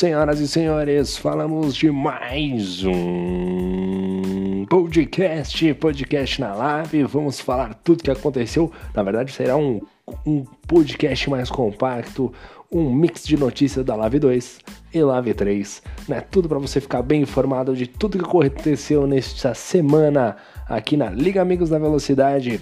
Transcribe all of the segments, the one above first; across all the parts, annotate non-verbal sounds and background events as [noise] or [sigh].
Senhoras e senhores, falamos de mais um podcast, podcast na live. Vamos falar tudo que aconteceu. Na verdade, será um, um podcast mais compacto, um mix de notícias da Live 2 e Live 3, né? Tudo para você ficar bem informado de tudo que aconteceu nesta semana aqui na Liga Amigos da Velocidade.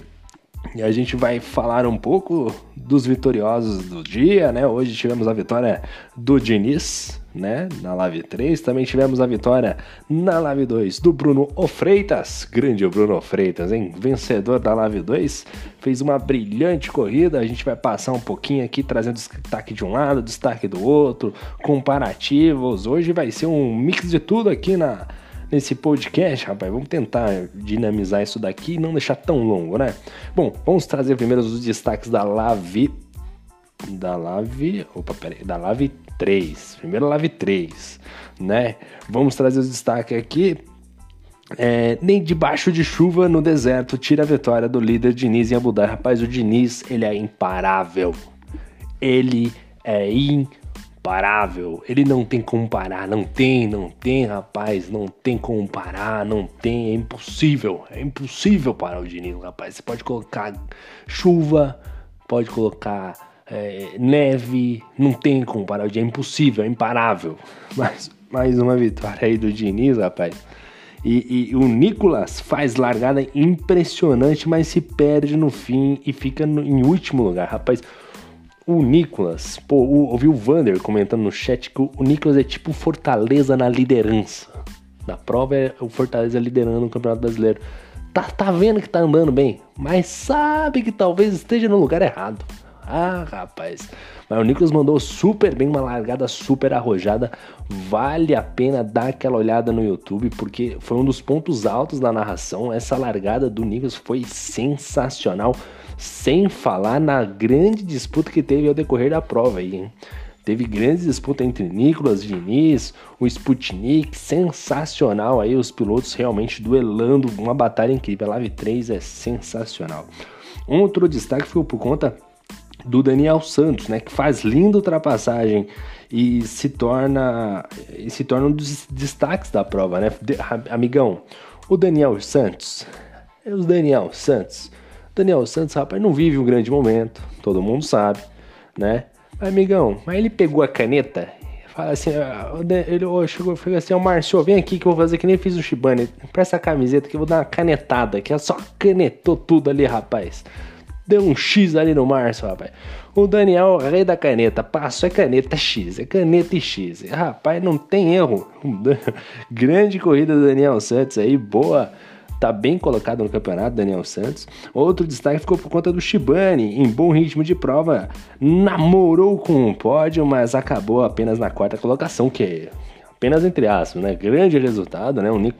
E a gente vai falar um pouco dos vitoriosos do dia, né? Hoje tivemos a vitória do Diniz, né? Na Live 3. Também tivemos a vitória na Live 2 do Bruno Ofreitas. Grande Bruno Freitas, hein? Vencedor da Live 2. Fez uma brilhante corrida. A gente vai passar um pouquinho aqui, trazendo destaque de um lado, destaque do outro, comparativos. Hoje vai ser um mix de tudo aqui na nesse podcast, rapaz. Vamos tentar dinamizar isso daqui e não deixar tão longo, né? Bom, vamos trazer primeiro os destaques da Live. Da Live. Opa, peraí. Da Live 3. Primeiro Live 3, né? Vamos trazer os destaques aqui. É, nem debaixo de chuva no deserto tira a vitória do líder Diniz em Abu Dhabi. Rapaz, o Diniz, ele é imparável. Ele é imparável incomparável. Ele não tem como parar, não tem, não tem, rapaz, não tem como parar, não tem, é impossível, é impossível parar o Diniz, rapaz. Você pode colocar chuva, pode colocar é, neve, não tem como parar o Diniz, é impossível, é imparável. [laughs] Mas mais uma vitória aí do Diniz, rapaz. E, e, o Nicolas faz largada impressionante, mas se perde no fim e fica no, em último lugar, rapaz. O Nicolas, pô, ouvi o Vander comentando no chat que o Nicolas é tipo Fortaleza na liderança. Na prova é o Fortaleza liderando o Campeonato Brasileiro. Tá, tá vendo que tá andando bem, mas sabe que talvez esteja no lugar errado. Ah, rapaz. Mas o Nicolas mandou super bem, uma largada super arrojada. Vale a pena dar aquela olhada no YouTube, porque foi um dos pontos altos da narração. Essa largada do Nicolas foi sensacional. Sem falar na grande disputa que teve ao decorrer da prova aí? Teve grandes disputas entre Nicolas Diniz, o Sputnik, sensacional aí, os pilotos realmente duelando, uma batalha incrível. A Live 3 é sensacional. Um outro destaque foi por conta do Daniel Santos, né, que faz linda ultrapassagem e se torna e se torna um dos destaques da prova, né? De, amigão, o Daniel Santos, é o Daniel Santos Daniel Santos, rapaz, não vive um grande momento, todo mundo sabe, né? Mas, amigão, mas ele pegou a caneta, fala assim, ah, ele chegou, falou assim, ó, Márcio, vem aqui que eu vou fazer que nem fiz o Shibane, presta a camiseta que eu vou dar uma canetada, que é só canetou tudo ali, rapaz. Deu um X ali no Márcio, rapaz. O Daniel, rei da caneta, passou é caneta X, é caneta e X. Rapaz, não tem erro. [laughs] Grande corrida do Daniel Santos aí, boa tá bem colocado no campeonato, Daniel Santos. Outro destaque ficou por conta do Shibane, em bom ritmo de prova, namorou com o pódio, mas acabou apenas na quarta colocação, que é apenas entre aspas, né? Grande resultado, né? Um,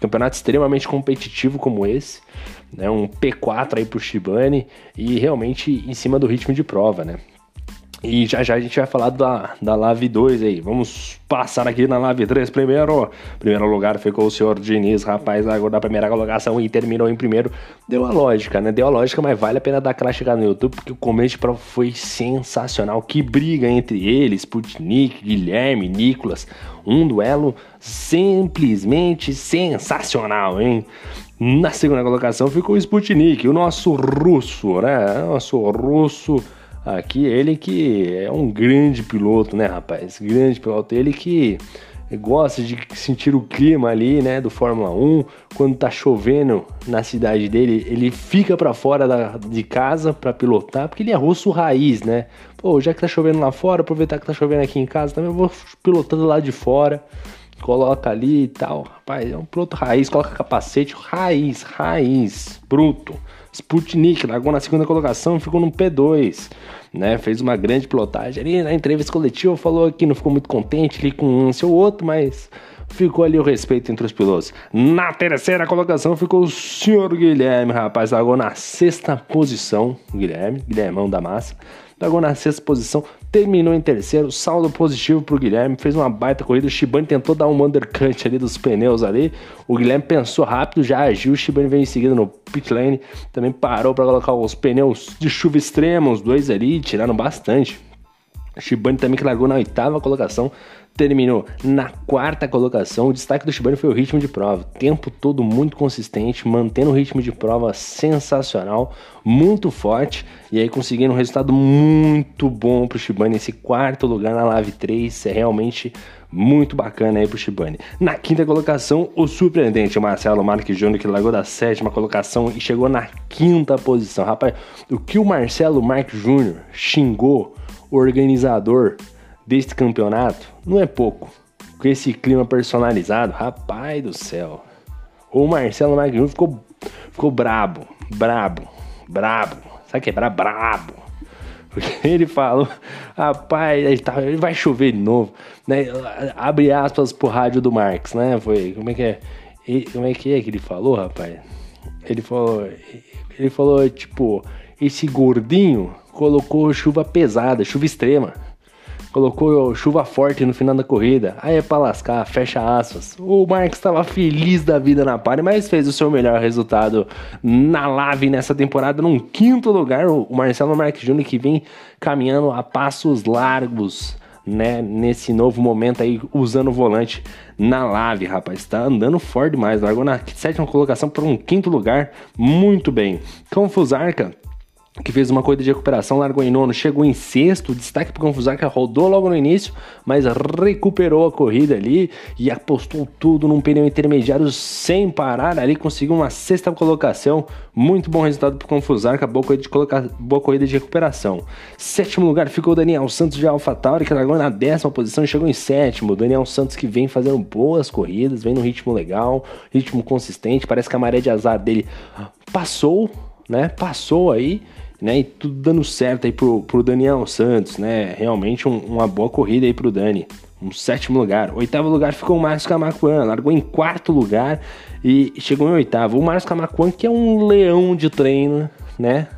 campeonato extremamente competitivo como esse, né? Um P4 aí pro Shibane e realmente em cima do ritmo de prova, né? E já já a gente vai falar da, da Live 2 aí. Vamos passar aqui na Live 3 primeiro. Primeiro lugar ficou o senhor Diniz, rapaz, agora da primeira colocação e terminou em primeiro. Deu a lógica, né? Deu a lógica, mas vale a pena dar aquela chegada no YouTube, porque o começo foi sensacional. Que briga entre eles, Putnik, Guilherme, Nicolas. Um duelo simplesmente sensacional, hein? Na segunda colocação ficou o Sputnik, o nosso russo, né? Nosso russo Aqui ele que é um grande piloto, né, rapaz? Grande piloto. Ele que gosta de sentir o clima ali, né, do Fórmula 1. Quando tá chovendo na cidade dele, ele fica para fora da, de casa para pilotar, porque ele é russo raiz, né? Pô, já que tá chovendo lá fora, aproveitar que tá chovendo aqui em casa, também vou pilotando lá de fora. Coloca ali e tal. Rapaz, é um piloto raiz, coloca capacete, raiz, raiz, bruto. Sputnik largou na segunda colocação, ficou no P2, né? Fez uma grande pilotagem. Ali na entrevista coletiva falou que não ficou muito contente ali com um seu outro, mas ficou ali o respeito entre os pilotos. Na terceira colocação ficou o senhor Guilherme, rapaz, largou na sexta posição, Guilherme, Guilhermão da massa. Largou na sexta posição, terminou em terceiro, saldo positivo pro Guilherme, fez uma baita corrida. O Shibane tentou dar um undercut ali dos pneus ali. O Guilherme pensou rápido, já agiu. O Shibane veio em seguida no pit lane, também parou para colocar os pneus de chuva extrema, os dois ali, tiraram bastante. Shibane também que largou na oitava colocação, terminou na quarta colocação. O destaque do Shibane foi o ritmo de prova. Tempo todo muito consistente, mantendo o ritmo de prova sensacional, muito forte. E aí conseguindo um resultado muito bom para o Shibane. Esse quarto lugar na Live 3 é realmente muito bacana aí pro Shibane. Na quinta colocação, o surpreendente Marcelo Marques Júnior, que largou da sétima colocação e chegou na quinta posição. Rapaz, o que o Marcelo Marques Júnior xingou o organizador deste campeonato não é pouco. Com esse clima personalizado, rapaz do céu. O Marcelo Júnior ficou, ficou brabo, brabo, brabo. Sabe que é brabo? [laughs] Ele falou, rapaz, ele, tá, ele vai chover de novo. Né? Abre aspas pro rádio do Marx, né? Foi, como é que é? Como é que é que ele falou, rapaz? Ele falou, ele falou, tipo, esse gordinho colocou chuva pesada, chuva extrema. Colocou chuva forte no final da corrida. Aí é pra lascar, fecha aspas. O Marx estava feliz da vida na pare, mas fez o seu melhor resultado na Lave nessa temporada, num quinto lugar. O Marcelo Marques Júnior que vem caminhando a passos largos. Né, nesse novo momento aí, usando o volante na lave, rapaz. Tá andando forte demais. Largou na sétima colocação para um quinto lugar. Muito bem. Confusarca que fez uma corrida de recuperação, largou em nono, chegou em sexto, destaque para o Confusarca, rodou logo no início, mas recuperou a corrida ali e apostou tudo num pneu intermediário sem parar. Ali, conseguiu uma sexta colocação, muito bom resultado para o Confusarca, boa corrida, de coloca... boa corrida de recuperação. Sétimo lugar ficou o Daniel Santos de AlphaTauri, que largou na décima posição e chegou em sétimo. Daniel Santos que vem fazendo boas corridas, vem no ritmo legal, ritmo consistente, parece que a maré de azar dele passou, né, passou aí, né? E tudo dando certo aí pro, pro Daniel Santos, né? Realmente um, uma boa corrida aí pro Dani. Um sétimo lugar. Oitavo lugar ficou o Márcio Camacuan, largou em quarto lugar e chegou em oitavo. O Márcio Camacuan, que é um leão de treino, né?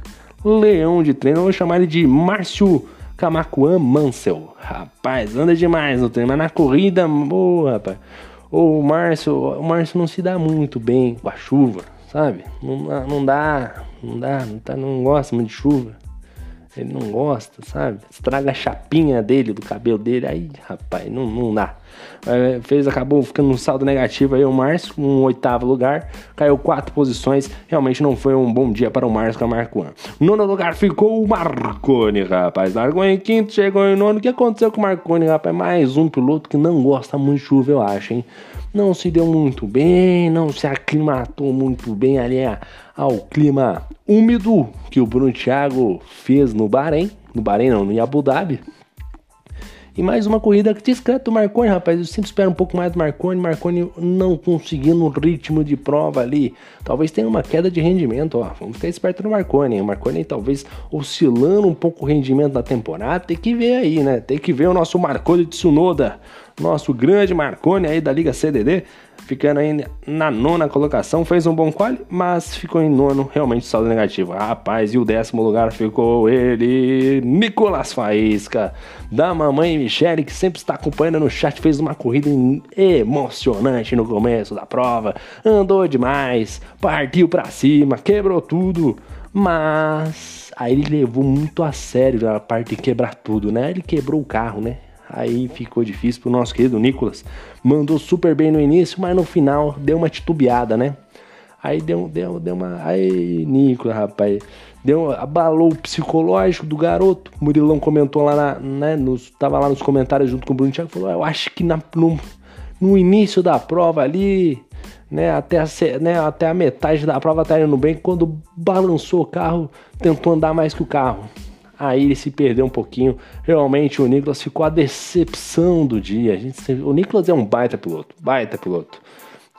Leão de treino, eu vou chamar ele de Márcio Camacuan Mansell. Rapaz, anda demais no treino, mas na corrida, boa, rapaz. O Márcio, o Márcio não se dá muito bem com a chuva, sabe? Não, não dá, não dá, não, tá, não gosta muito de chuva. Ele não gosta, sabe? Estraga a chapinha dele, do cabelo dele. Aí, rapaz, não, não dá. É, fez, acabou ficando um saldo negativo aí o Márcio, um oitavo lugar. Caiu quatro posições. Realmente não foi um bom dia para o Márcio com a Marconi. Nono lugar ficou o Marconi, rapaz. Largou em quinto, chegou em nono. O que aconteceu com o Marconi, rapaz? Mais um piloto que não gosta muito de chuva, eu acho, hein? Não se deu muito bem, não se aclimatou muito bem ali ao clima úmido que o Bruno Thiago fez no Bahrein, no Bahrein não, no Abu Dhabi. E mais uma corrida discreta do Marconi, rapaz. Eu sempre espero um pouco mais do Marconi. Marconi não conseguindo um ritmo de prova ali. Talvez tenha uma queda de rendimento, ó. Vamos ficar esperto no Marconi. O Marconi talvez oscilando um pouco o rendimento da temporada. Tem que ver aí, né? Tem que ver o nosso Marconi de Tsunoda nosso grande Marconi aí da Liga CDD, ficando aí na nona colocação, fez um bom quali, mas ficou em nono, realmente saldo negativo. Rapaz, e o décimo lugar ficou ele, Nicolas Faísca, da mamãe Michele, que sempre está acompanhando no chat, fez uma corrida emocionante no começo da prova, andou demais, partiu para cima, quebrou tudo, mas aí ele levou muito a sério a parte de quebrar tudo, né? Ele quebrou o carro, né? Aí ficou difícil pro nosso querido Nicolas. Mandou super bem no início, mas no final deu uma titubeada, né? Aí deu, deu, deu uma. Aí, Nicolas, rapaz. Deu, abalou o psicológico do garoto. O Murilão comentou lá, na, né? Nos, tava lá nos comentários junto com o Bruno Thiago. Falou: Eu acho que na, no, no início da prova ali, né? Até a, né, até a metade da prova tá indo bem. Quando balançou o carro, tentou andar mais que o carro aí ele se perdeu um pouquinho. Realmente o Nicolas ficou a decepção do dia. A gente, o Nicolas é um baita piloto, baita piloto.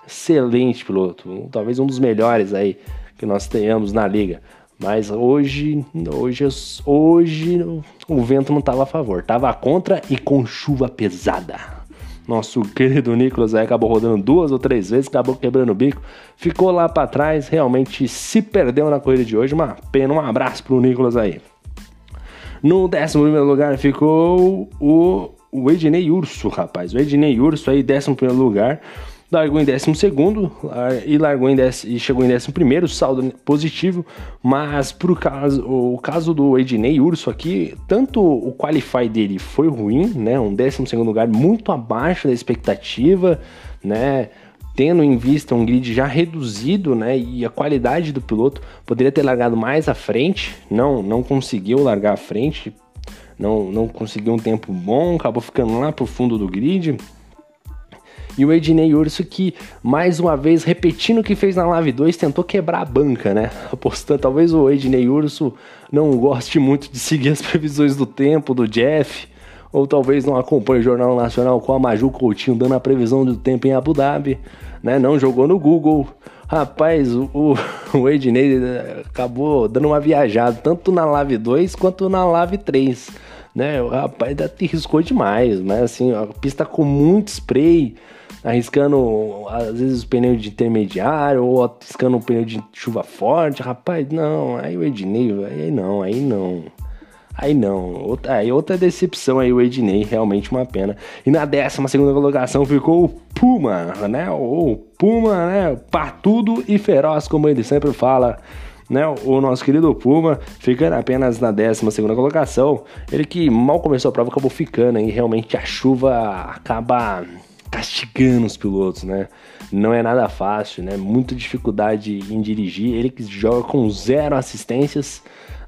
Excelente piloto, talvez um dos melhores aí que nós tenhamos na liga. Mas hoje, hoje, hoje o vento não estava a favor, estava contra e com chuva pesada. Nosso querido Nicolas aí acabou rodando duas ou três vezes, acabou quebrando o bico, ficou lá para trás, realmente se perdeu na corrida de hoje. Uma pena, um abraço pro Nicolas aí. No décimo primeiro lugar ficou o, o Ednei Urso, rapaz. O Ednei Urso aí, décimo primeiro lugar. largou em 12 e largou em décimo, e chegou em 11 saldo positivo, mas pro caso, o caso do Ednei Urso aqui, tanto o qualify dele foi ruim, né, um 12 lugar muito abaixo da expectativa, né, tendo em vista um grid já reduzido, né, e a qualidade do piloto poderia ter largado mais à frente, não, não conseguiu largar à frente, não, não conseguiu um tempo bom, acabou ficando lá pro fundo do grid. E o Ednei Urso que, mais uma vez, repetindo o que fez na Live 2, tentou quebrar a banca, né? [laughs] Apostando, talvez o Ednei Urso não goste muito de seguir as previsões do tempo do Jeff, ou talvez não acompanhe o Jornal Nacional com a Maju Coutinho dando a previsão do tempo em Abu Dhabi, né? Não jogou no Google. Rapaz, o, o, [laughs] Ednei eh, acabou dando uma viajada, tanto na Live 2 quanto na Live 3 né? O rapaz ainda te riscou demais, mas assim, a pista com muito spray, arriscando às vezes o pneu de intermediário ou arriscando o pneu de chuva forte, rapaz, não, aí o Ednei, aí não, aí não. Aí não, outra, aí outra decepção aí o Ednei, realmente uma pena. E na 12 segunda colocação ficou o Puma, né? O Puma, né? Partudo e feroz, como ele sempre fala né? O nosso querido Puma ficando apenas na 12 colocação. Ele que mal começou a prova acabou ficando e realmente a chuva acaba castigando os pilotos, né? Não é nada fácil, né? Muita dificuldade em dirigir. Ele que joga com zero assistências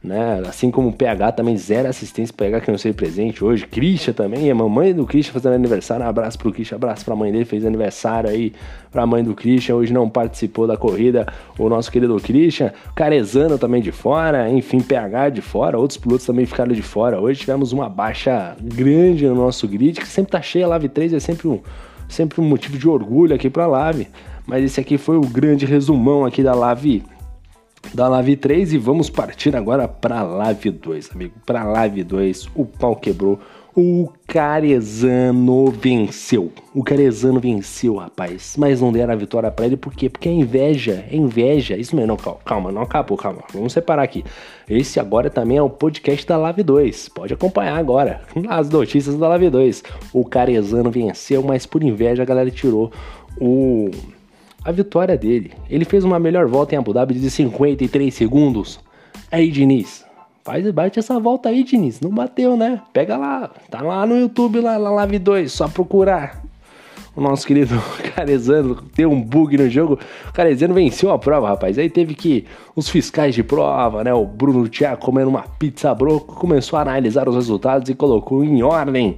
né? Assim como o PH também zero assistência, PH que não sei presente hoje, Christian também, a mamãe do Christian fazendo aniversário, um abraço pro Christian, abraço pra mãe dele, fez aniversário aí pra mãe do Christian, hoje não participou da corrida, o nosso querido Christian, Carezano também de fora, enfim, PH de fora, outros pilotos também ficaram de fora, hoje tivemos uma baixa grande no nosso grid, que sempre tá cheia, a Live 3 é sempre um, sempre um motivo de orgulho aqui pra Live, mas esse aqui foi o grande resumão aqui da Live da Live 3 e vamos partir agora para Live 2, amigo. Para Live 2, o pau quebrou. O Carezano venceu. O Carezano venceu, rapaz. Mas não deram a vitória para ele, por quê? Porque é inveja, é inveja. Isso mesmo, não, calma, não acabou, calma. Vamos separar aqui. Esse agora também é o podcast da Live 2. Pode acompanhar agora [laughs] as notícias da Live 2. O Carezano venceu, mas por inveja a galera tirou o a vitória dele. Ele fez uma melhor volta em Abu Dhabi de 53 segundos. Aí, Diniz, faz bate essa volta aí, Diniz. Não bateu, né? Pega lá, tá lá no YouTube, lá na Live 2, só procurar. O nosso querido [laughs] Carezano deu um bug no jogo. O Carezano venceu a prova, rapaz. Aí teve que os fiscais de prova, né? O Bruno Thiago comendo uma pizza broco, começou a analisar os resultados e colocou em ordem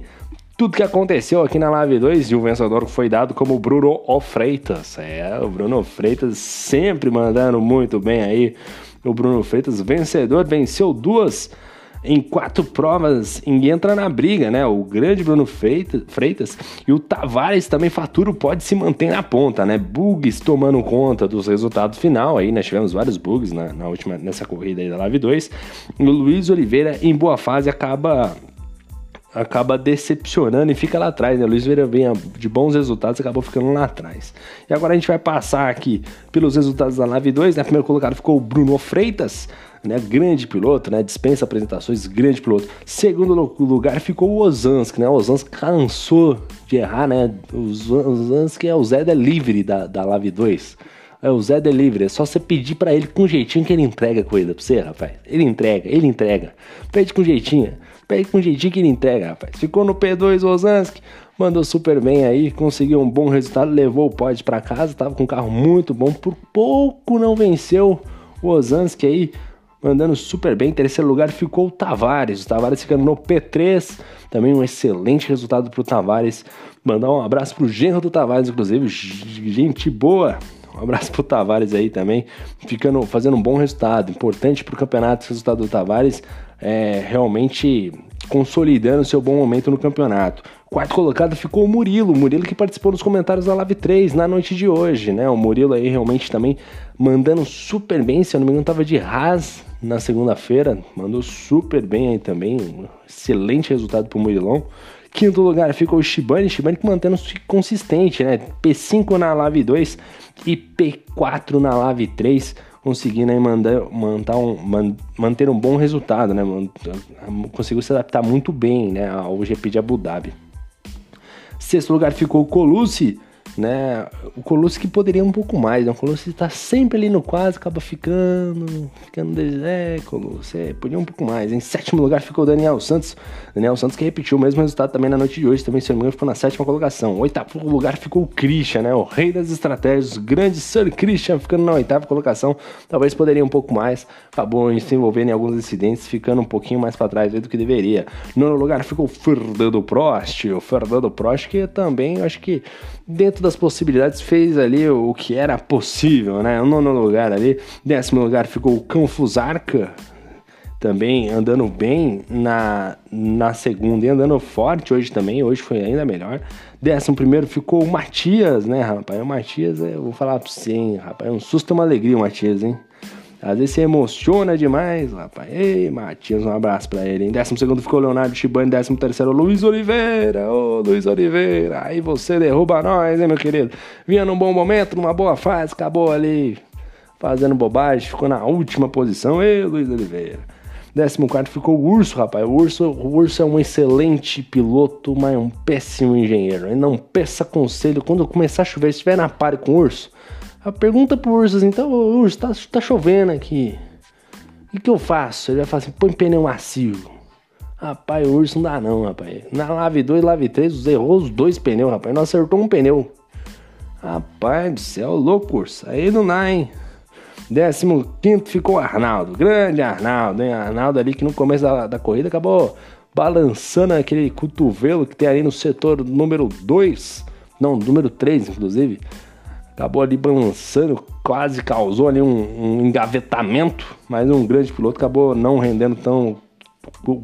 tudo que aconteceu aqui na Live 2 e o vencedor foi dado como Bruno O Freitas. É, o Bruno Freitas sempre mandando muito bem aí. O Bruno Freitas, vencedor, venceu duas em quatro provas e entra na briga, né? O grande Bruno Freitas e o Tavares também fatura pode se manter na ponta, né? Bugs tomando conta dos resultados final aí, nós tivemos vários bugs na, na última nessa corrida aí da Live 2. O Luiz Oliveira em boa fase acaba acaba decepcionando e fica lá atrás, né? Luiz Vera vem de bons resultados acabou ficando lá atrás. E agora a gente vai passar aqui pelos resultados da Live 2, né? Primeiro colocado ficou o Bruno Freitas, né? Grande piloto, né? Dispensa apresentações, grande piloto. Segundo lugar ficou o Ozansk, né? O Ozansk cansou de errar, né? O Ozansk é o Zé Delivery da, da Live 2. É o Zé Delivery, é só você pedir para ele com jeitinho que ele entrega a coisa pra você, rapaz. Ele entrega, ele entrega. Pede com jeitinho. Pede com jeitinho que ele entrega, rapaz. Ficou no P2 Ozanski, mandou super bem aí, conseguiu um bom resultado, levou o pod para casa, tava com um carro muito bom, por pouco não venceu o Ozanski aí, mandando super bem. Em terceiro lugar ficou o Tavares, o Tavares ficando no P3, também um excelente resultado pro Tavares. Mandar um abraço pro genro do Tavares, inclusive, gente boa. Um abraço pro Tavares aí também, ficando, fazendo um bom resultado. Importante pro campeonato esse resultado do Tavares é, realmente consolidando seu bom momento no campeonato. Quarto colocado ficou o Murilo, o Murilo que participou dos comentários da Live 3 na noite de hoje, né? O Murilo aí realmente também mandando super bem, se eu não me engano tava de Haas na segunda-feira, mandou super bem aí também, um excelente resultado pro Murilão. Quinto lugar ficou o Shibane, Shibane mantendo-se consistente, né? P5 na Live 2 e P4 na Live 3 conseguindo aí mandar, mandar um, man, manter um bom resultado, né? Conseguiu se adaptar muito bem né, ao GP de Abu Dhabi. Sexto lugar ficou o Colucci, né? O Colosso que poderia um pouco mais, né? O Colosso está sempre ali no quase, acaba ficando, ficando, é, Colosso, é, podia um pouco mais. Em sétimo lugar ficou o Daniel Santos, Daniel Santos que repetiu o mesmo resultado também na noite de hoje, também se não me engano ficou na sétima colocação. Oitavo lugar ficou o Christian, né? O rei das estratégias, o grande Sir Christian ficando na oitava colocação, talvez poderia um pouco mais, acabou se envolvendo em alguns incidentes, ficando um pouquinho mais para trás do que deveria. Nono lugar ficou o Fernando Prost, o Fernando Prost que também, acho que dentro das possibilidades, fez ali o que era possível, né? O nono lugar ali, décimo lugar ficou o Canfusarca, também andando bem na, na segunda e andando forte hoje também, hoje foi ainda melhor. Décimo primeiro ficou o Matias, né, rapaz? O Matias, eu vou falar pra você, hein, rapaz, é um susto, uma alegria o Matias, hein? Às vezes você emociona demais, rapaz. Ei, Matias, um abraço pra ele. Em décimo segundo ficou Leonardo décimo terceiro Luiz Oliveira. Ô, Luiz Oliveira, aí você derruba nós, hein, meu querido? Vinha num bom momento, numa boa fase, acabou ali fazendo bobagem, ficou na última posição. Ei, Luiz Oliveira. Décimo quarto ficou o Urso, rapaz. O Urso, o Urso é um excelente piloto, mas é um péssimo engenheiro. Ele não peça conselho. Quando começar a chover, se estiver na pare com o Urso, a pergunta pro assim, então, Urso, tá, tá chovendo aqui. O que, que eu faço? Ele vai falar assim, põe pneu macio. Rapaz, o Urso não dá não, rapaz. Na Lave 2 Lave 3, errou os dois pneus, rapaz. Não acertou um pneu. Rapaz do céu, louco, Urso. Aí não dá, hein? Décimo quinto ficou Arnaldo. Grande Arnaldo, hein? Arnaldo ali que no começo da, da corrida acabou balançando aquele cotovelo que tem ali no setor número 2. Não, número 3, inclusive acabou ali balançando, quase causou ali um, um, engavetamento, mas um grande piloto acabou não rendendo tão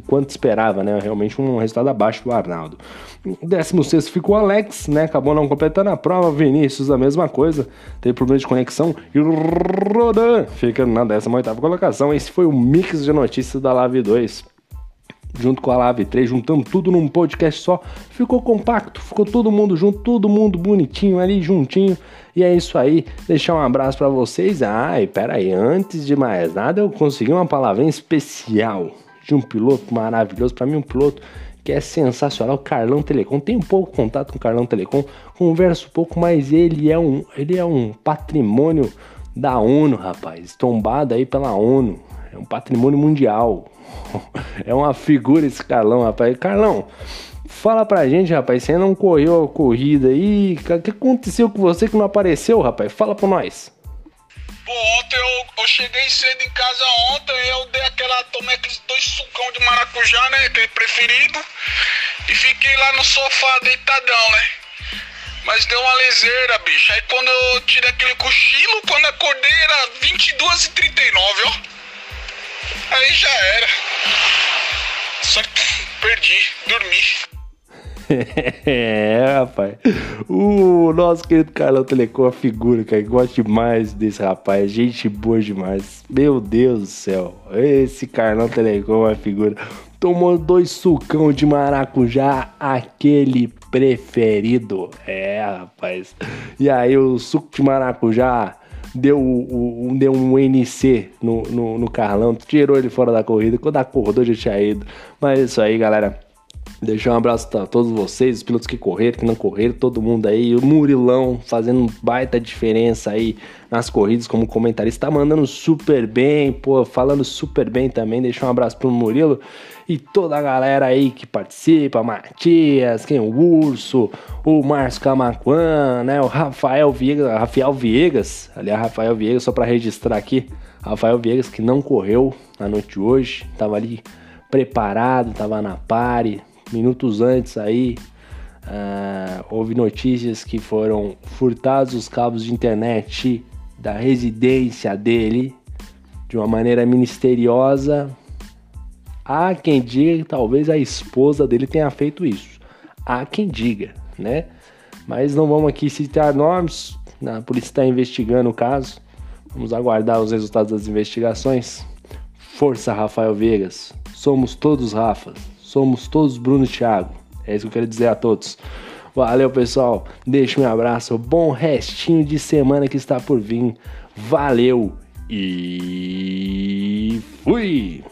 quanto esperava, né? Realmente um resultado abaixo do Arnaldo. 16 ficou Alex, né? Acabou não completando a prova. Vinícius, a mesma coisa, teve problema de conexão. E Rodan ficando na 18 colocação. Esse foi o mix de notícias da Live 2 junto com a Live 3, juntando tudo num podcast só. Ficou compacto, ficou todo mundo junto, todo mundo bonitinho ali, juntinho. E é isso aí, deixar um abraço para vocês. Ai, pera aí, antes de mais nada, eu consegui uma palavrinha especial de um piloto maravilhoso, para mim um piloto que é sensacional, Carlão Telecom. Tenho pouco contato com o Carlão Telecom, converso pouco, mas ele é um, ele é um patrimônio da ONU, rapaz, tombado aí pela ONU. É um patrimônio mundial. [laughs] é uma figura esse Carlão, rapaz. Carlão, fala pra gente, rapaz. Você não correu a corrida aí? O que aconteceu com você que não apareceu, rapaz? Fala pra nós. Pô, ontem eu, eu cheguei cedo em casa ontem, eu dei aquela, tomei aqueles dois sucão de maracujá, né, aquele preferido, e fiquei lá no sofá deitadão, né. Mas deu uma leseira, bicho. Aí quando eu tirei aquele cochilo, quando acordei era 22h39, ó. Aí já era. Só que perdi, dormi. [laughs] é, rapaz. O nosso querido Carlão Telecom, a figura, cara, gosto demais desse rapaz. Gente boa demais. Meu Deus do céu. Esse Carlão Telecom é a figura. Tomou dois sucão de maracujá, aquele preferido. É, rapaz. E aí, o suco de maracujá deu, um, deu um NC no, no, no Carlão, tirou ele fora da corrida. Quando acordou já tinha ido. Mas é isso aí, galera. Deixar um abraço a todos vocês, os pilotos que correram, que não correram, todo mundo aí. O Murilão fazendo baita diferença aí nas corridas como comentarista. Tá mandando super bem, pô, falando super bem também. Deixar um abraço pro Murilo e toda a galera aí que participa, Matias, quem o Urso, o Márcio Camacuan, né, o Rafael Viegas, Rafael Viegas, aliás, Rafael Viegas, só para registrar aqui, Rafael Viegas que não correu na noite de hoje, tava ali preparado, tava na pare, minutos antes aí, uh, houve notícias que foram furtados os cabos de internet da residência dele de uma maneira misteriosa, Há quem diga que talvez a esposa dele tenha feito isso. Há quem diga, né? Mas não vamos aqui citar nomes. A polícia está investigando o caso. Vamos aguardar os resultados das investigações. Força, Rafael Vegas. Somos todos Rafa. Somos todos Bruno e Thiago. É isso que eu quero dizer a todos. Valeu, pessoal. Deixa um abraço. Bom restinho de semana que está por vir. Valeu e fui!